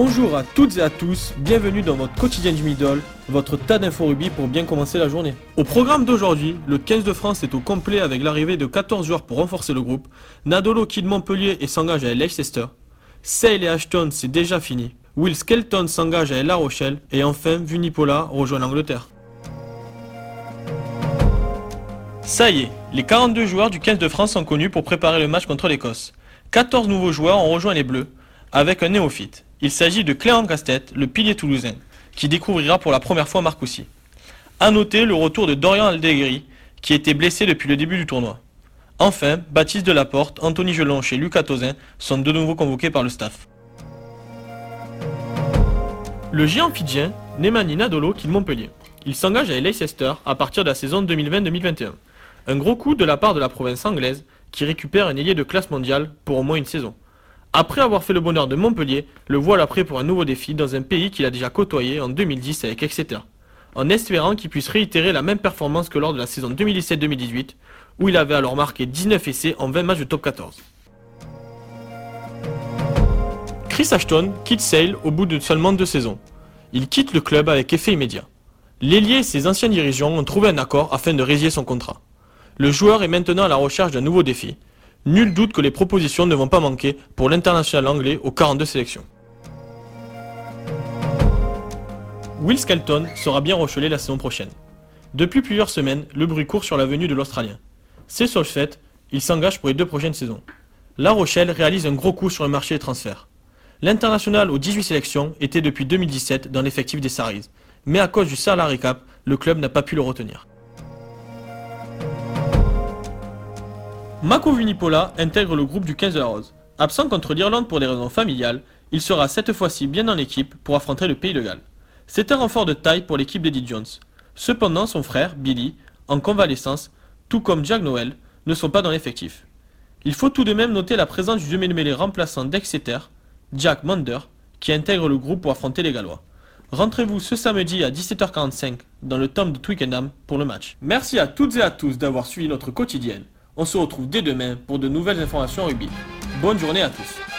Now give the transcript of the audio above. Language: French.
Bonjour à toutes et à tous, bienvenue dans votre quotidien du middle, votre tas d'infos rugby pour bien commencer la journée. Au programme d'aujourd'hui, le 15 de France est au complet avec l'arrivée de 14 joueurs pour renforcer le groupe, Nadolo quitte Montpellier et s'engage à Leicester, Sale et Ashton c'est déjà fini, Will Skelton s'engage à La Rochelle et enfin Vunipola rejoint l'Angleterre. Ça y est, les 42 joueurs du 15 de France sont connus pour préparer le match contre l'Écosse. 14 nouveaux joueurs ont rejoint les Bleus, avec un néophyte. Il s'agit de Clément Castet, le pilier toulousain, qui découvrira pour la première fois Marcoussi. A noter le retour de Dorian Aldeguerri, qui était blessé depuis le début du tournoi. Enfin, Baptiste Delaporte, Anthony Gelonche et Lucas Tozin sont de nouveau convoqués par le staff. Le géant fidjien, Nemani Nadolo, quitte Montpellier. Il s'engage à Leicester à partir de la saison 2020-2021. Un gros coup de la part de la province anglaise qui récupère un ailier de classe mondiale pour au moins une saison. Après avoir fait le bonheur de Montpellier, le voilà prêt pour un nouveau défi dans un pays qu'il a déjà côtoyé en 2010 avec Exeter, en espérant qu'il puisse réitérer la même performance que lors de la saison 2017-2018, où il avait alors marqué 19 essais en 20 matchs de top 14. Chris Ashton quitte Sale au bout de seulement deux saisons. Il quitte le club avec effet immédiat. L'ailier et ses anciens dirigeants ont trouvé un accord afin de résilier son contrat. Le joueur est maintenant à la recherche d'un nouveau défi. Nul doute que les propositions ne vont pas manquer pour l'international anglais aux 42 sélections. Will Skelton sera bien rechelé la saison prochaine. Depuis plusieurs semaines, le bruit court sur la venue de l'Australien. C'est sur le fait, il s'engage pour les deux prochaines saisons. La Rochelle réalise un gros coup sur le marché des transferts. L'international aux 18 sélections était depuis 2017 dans l'effectif des Saris, mais à cause du salary cap, le club n'a pas pu le retenir. Mako Vunipola intègre le groupe du 15 de la Rose. Absent contre l'Irlande pour des raisons familiales, il sera cette fois-ci bien en équipe pour affronter le Pays de Galles. C'est un renfort de taille pour l'équipe d'Eddie Jones. Cependant, son frère, Billy, en convalescence, tout comme Jack Noel, ne sont pas dans l'effectif. Il faut tout de même noter la présence du demi-mêlée remplaçant d'Exeter, Jack Mander, qui intègre le groupe pour affronter les Gallois. Rentrez-vous ce samedi à 17h45 dans le tome de Twickenham pour le match. Merci à toutes et à tous d'avoir suivi notre quotidienne. On se retrouve dès demain pour de nouvelles informations rugby. Bonne journée à tous.